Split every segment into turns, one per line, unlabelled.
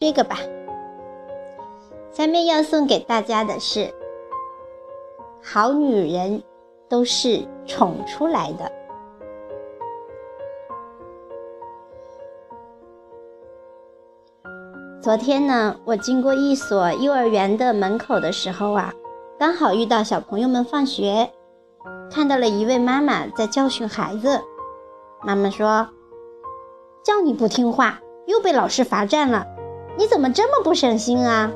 这个吧。下面要送给大家的是：好女人都是宠出来的。昨天呢，我经过一所幼儿园的门口的时候啊，刚好遇到小朋友们放学，看到了一位妈妈在教训孩子。妈妈说：“叫你不听话，又被老师罚站了，你怎么这么不省心啊？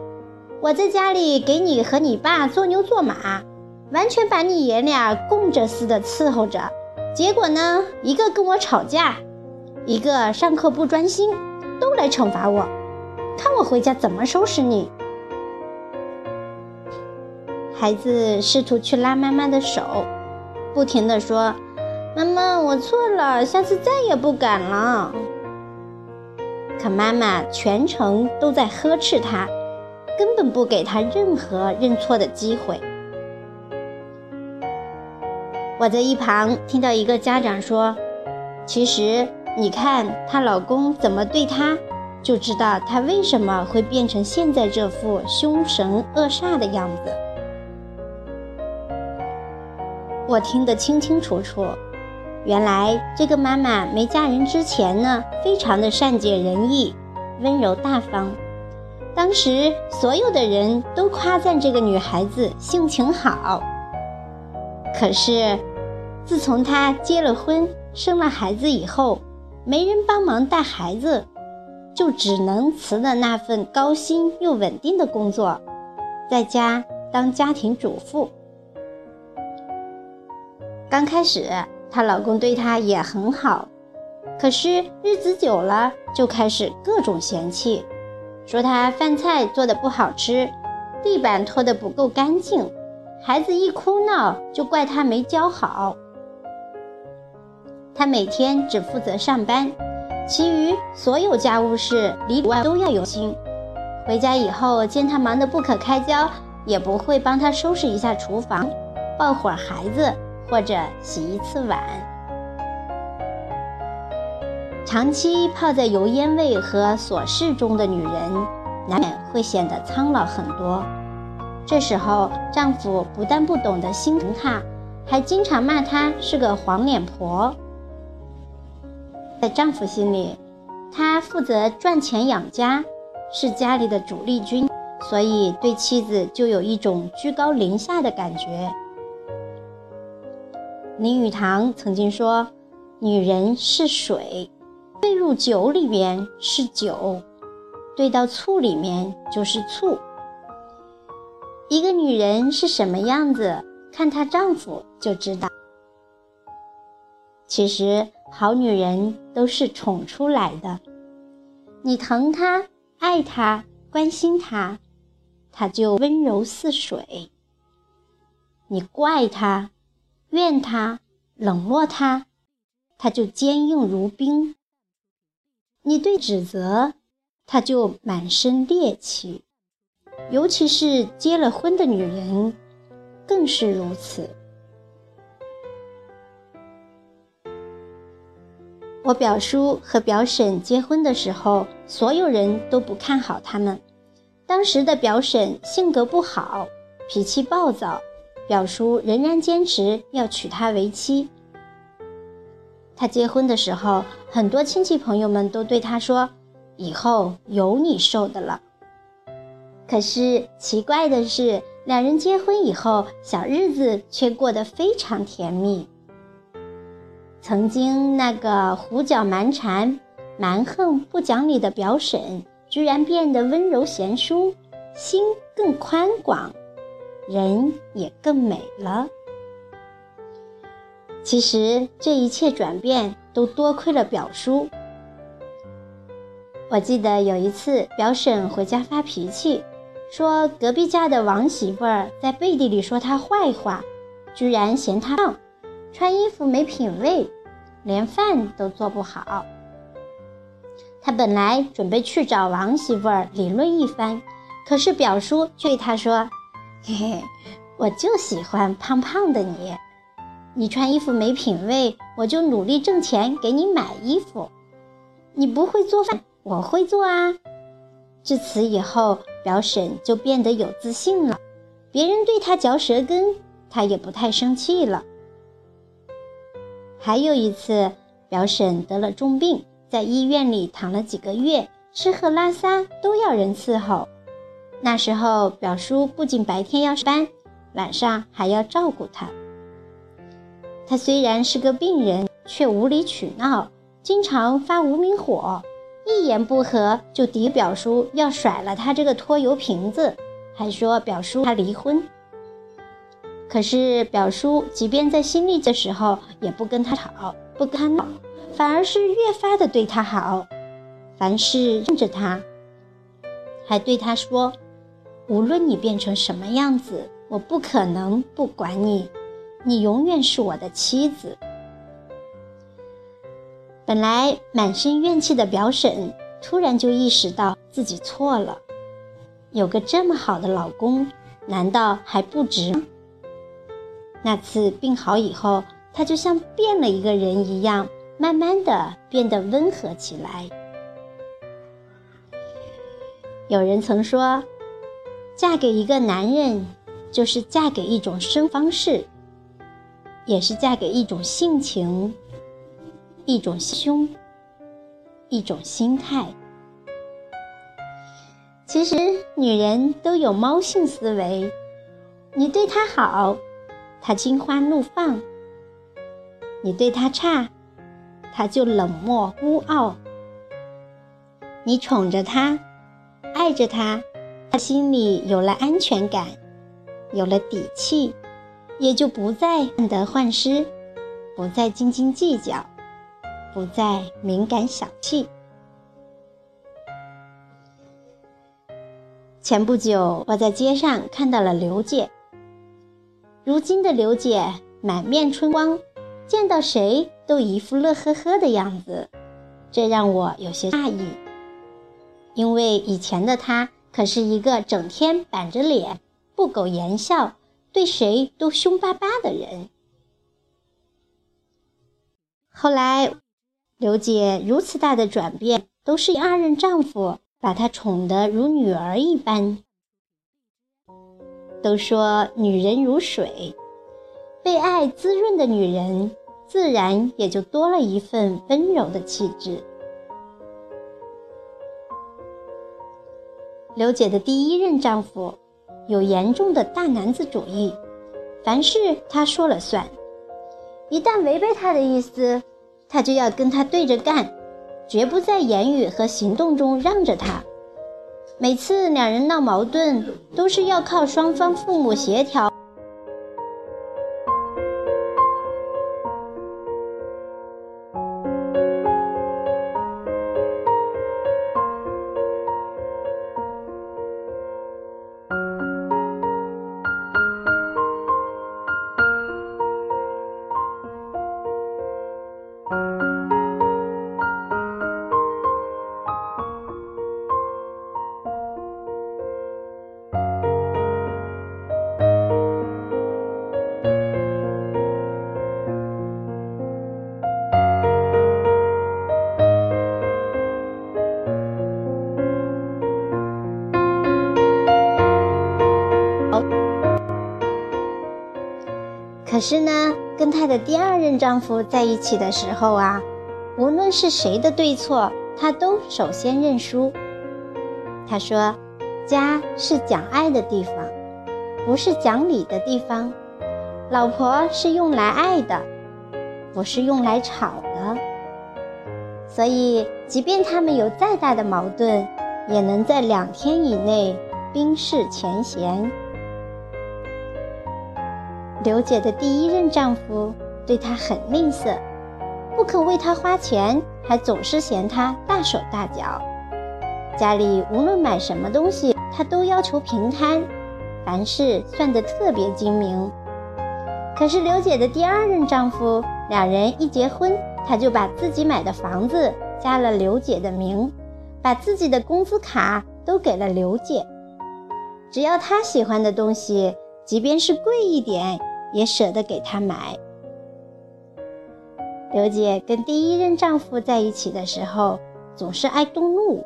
我在家里给你和你爸做牛做马，完全把你爷俩供着似的伺候着，结果呢，一个跟我吵架，一个上课不专心，都来惩罚我。”看我回家怎么收拾你！孩子试图去拉妈妈的手，不停地说：“妈妈，我错了，下次再也不敢了。”可妈妈全程都在呵斥他，根本不给他任何认错的机会。我在一旁听到一个家长说：“其实你看她老公怎么对她。”就知道她为什么会变成现在这副凶神恶煞的样子。我听得清清楚楚，原来这个妈妈没嫁人之前呢，非常的善解人意、温柔大方。当时所有的人都夸赞这个女孩子性情好。可是，自从她结了婚、生了孩子以后，没人帮忙带孩子。就只能辞了那份高薪又稳定的工作，在家当家庭主妇。刚开始，她老公对她也很好，可是日子久了，就开始各种嫌弃，说她饭菜做的不好吃，地板拖得不够干净，孩子一哭闹就怪她没教好。她每天只负责上班。其余所有家务事里里外都要有心。回家以后见他忙得不可开交，也不会帮他收拾一下厨房，抱会儿孩子，或者洗一次碗。长期泡在油烟味和琐事中的女人，难免会显得苍老很多。这时候，丈夫不但不懂得心疼她，还经常骂她是个黄脸婆。在丈夫心里，他负责赚钱养家，是家里的主力军，所以对妻子就有一种居高临下的感觉。林语堂曾经说：“女人是水，兑入酒里面是酒，兑到醋里面就是醋。一个女人是什么样子，看她丈夫就知道。其实。”好女人都是宠出来的，你疼她、爱她、关心她，她就温柔似水；你怪她、怨他、冷落他，他就坚硬如冰；你对指责，他就满身戾气。尤其是结了婚的女人，更是如此。我表叔和表婶结婚的时候，所有人都不看好他们。当时的表婶性格不好，脾气暴躁，表叔仍然坚持要娶她为妻。他结婚的时候，很多亲戚朋友们都对他说：“以后有你受的了。”可是奇怪的是，两人结婚以后，小日子却过得非常甜蜜。曾经那个胡搅蛮缠、蛮横不讲理的表婶，居然变得温柔贤淑，心更宽广，人也更美了。其实这一切转变都多亏了表叔。我记得有一次，表婶回家发脾气，说隔壁家的王媳妇儿在背地里说她坏话，居然嫌她胖，穿衣服没品位。连饭都做不好。他本来准备去找王媳妇儿理论一番，可是表叔却对他说：“嘿嘿，我就喜欢胖胖的你。你穿衣服没品位，我就努力挣钱给你买衣服。你不会做饭，我会做啊。自此以后，表婶就变得有自信了，别人对她嚼舌根，她也不太生气了。还有一次，表婶得了重病，在医院里躺了几个月，吃喝拉撒都要人伺候。那时候，表叔不仅白天要上班，晚上还要照顾他。他虽然是个病人，却无理取闹，经常发无名火，一言不合就抵表叔要甩了他这个拖油瓶子，还说表叔他离婚。可是表叔即便在心里的时候，也不跟他吵，不跟他闹，反而是越发的对他好，凡事认着他，还对他说：“无论你变成什么样子，我不可能不管你，你永远是我的妻子。”本来满身怨气的表婶，突然就意识到自己错了，有个这么好的老公，难道还不值？那次病好以后，她就像变了一个人一样，慢慢的变得温和起来。有人曾说，嫁给一个男人，就是嫁给一种生方式，也是嫁给一种性情、一种胸、一种心态。其实，女人都有猫性思维，你对她好。她心花怒放，你对她差，她就冷漠孤傲；你宠着她，爱着她，他心里有了安全感，有了底气，也就不再患得患失，不再斤斤计较，不再敏感小气。前不久，我在街上看到了刘姐。如今的刘姐满面春光，见到谁都一副乐呵呵的样子，这让我有些诧异。因为以前的她可是一个整天板着脸、不苟言笑、对谁都凶巴巴的人。后来，刘姐如此大的转变，都是二任丈夫把她宠得如女儿一般。都说女人如水，被爱滋润的女人，自然也就多了一份温柔的气质。刘姐的第一任丈夫有严重的大男子主义，凡事他说了算，一旦违背他的意思，他就要跟他对着干，绝不在言语和行动中让着他。每次两人闹矛盾，都是要靠双方父母协调。可是呢，跟她的第二任丈夫在一起的时候啊，无论是谁的对错，她都首先认输。她说：“家是讲爱的地方，不是讲理的地方。老婆是用来爱的，不是用来吵的。所以，即便他们有再大的矛盾，也能在两天以内冰释前嫌。”刘姐的第一任丈夫对她很吝啬，不肯为她花钱，还总是嫌她大手大脚。家里无论买什么东西，她都要求平摊，凡事算得特别精明。可是刘姐的第二任丈夫，两人一结婚，他就把自己买的房子加了刘姐的名，把自己的工资卡都给了刘姐。只要他喜欢的东西，即便是贵一点。也舍得给他买。刘姐跟第一任丈夫在一起的时候，总是爱动怒，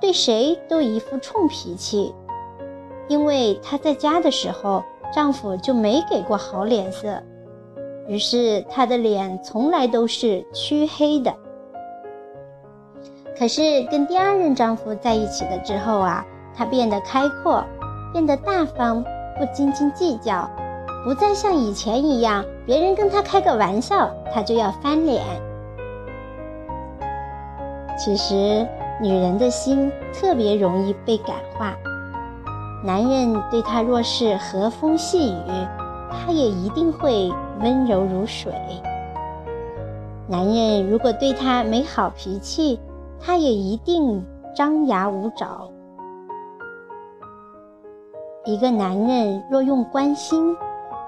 对谁都一副冲脾气，因为她在家的时候，丈夫就没给过好脸色，于是她的脸从来都是黢黑的。可是跟第二任丈夫在一起了之后啊，她变得开阔，变得大方，不斤斤计较，不再像以前一样，别人跟他开个玩笑，他就要翻脸。其实，女人的心特别容易被感化。男人对她若是和风细雨，她也一定会温柔如水。男人如果对她没好脾气，她也一定张牙舞爪。一个男人若用关心、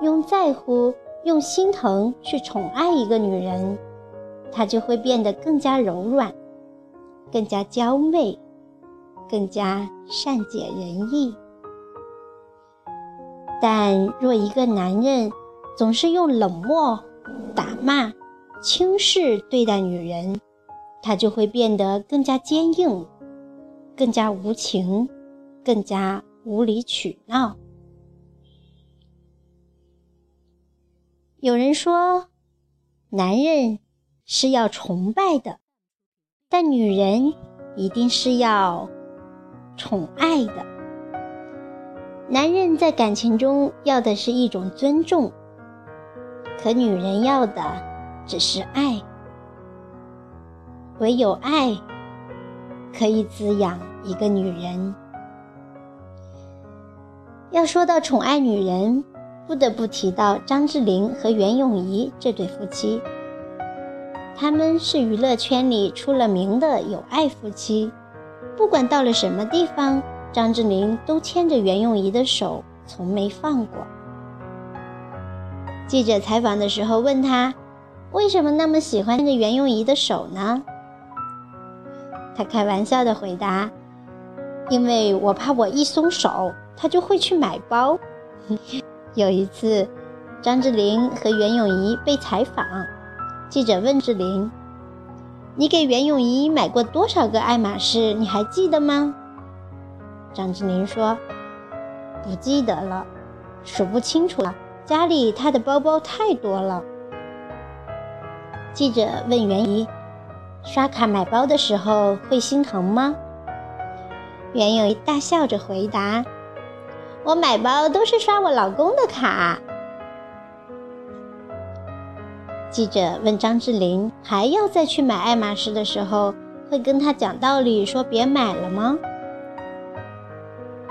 用在乎、用心疼去宠爱一个女人，她就会变得更加柔软。更加娇媚，更加善解人意。但若一个男人总是用冷漠、打骂、轻视对待女人，他就会变得更加坚硬，更加无情，更加无理取闹。有人说，男人是要崇拜的。但女人一定是要宠爱的。男人在感情中要的是一种尊重，可女人要的只是爱。唯有爱可以滋养一个女人。要说到宠爱女人，不得不提到张智霖和袁咏仪这对夫妻。他们是娱乐圈里出了名的有爱夫妻，不管到了什么地方，张智霖都牵着袁咏仪的手，从没放过。记者采访的时候问他，为什么那么喜欢牵着袁咏仪的手呢？他开玩笑的回答：“因为我怕我一松手，他就会去买包。”有一次，张智霖和袁咏仪被采访。记者问志霖：“你给袁咏仪买过多少个爱马仕？你还记得吗？”张智霖说：“不记得了，数不清楚了。家里她的包包太多了。”记者问袁姨：“刷卡买包的时候会心疼吗？”袁咏仪大笑着回答：“我买包都是刷我老公的卡。”记者问张智霖：“还要再去买爱马仕的时候，会跟他讲道理，说别买了吗？”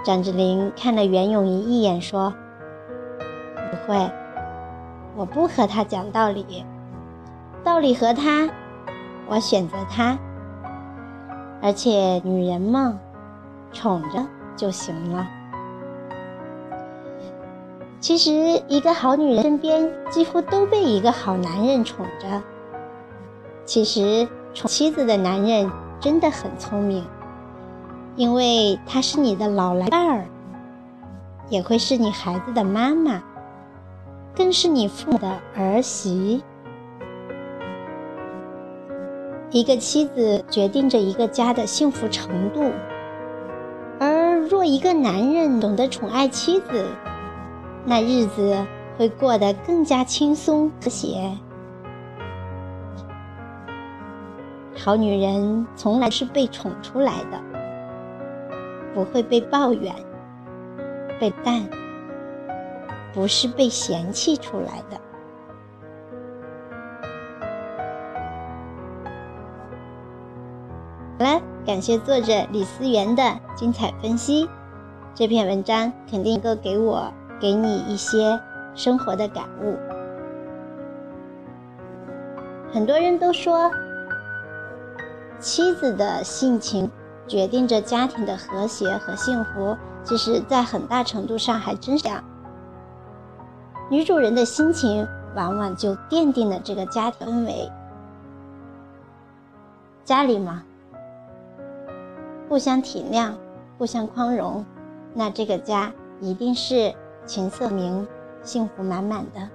张智霖看了袁咏仪一眼，说：“不会，我不和他讲道理，道理和他，我选择他。而且女人嘛，宠着就行了。”其实，一个好女人身边几乎都被一个好男人宠着。其实，宠妻子的男人真的很聪明，因为他是你的老来伴儿，也会是你孩子的妈妈，更是你父母的儿媳。一个妻子决定着一个家的幸福程度，而若一个男人懂得宠爱妻子，那日子会过得更加轻松和谐。好女人从来是被宠出来的，不会被抱怨、被淡，不是被嫌弃出来的。好了，感谢作者李思源的精彩分析，这篇文章肯定能够给我。给你一些生活的感悟。很多人都说，妻子的性情决定着家庭的和谐和幸福。其实，在很大程度上还真是这样。女主人的心情往往就奠定了这个家庭氛围。家里嘛，互相体谅，互相宽容，那这个家一定是。琴瑟鸣，幸福满满的。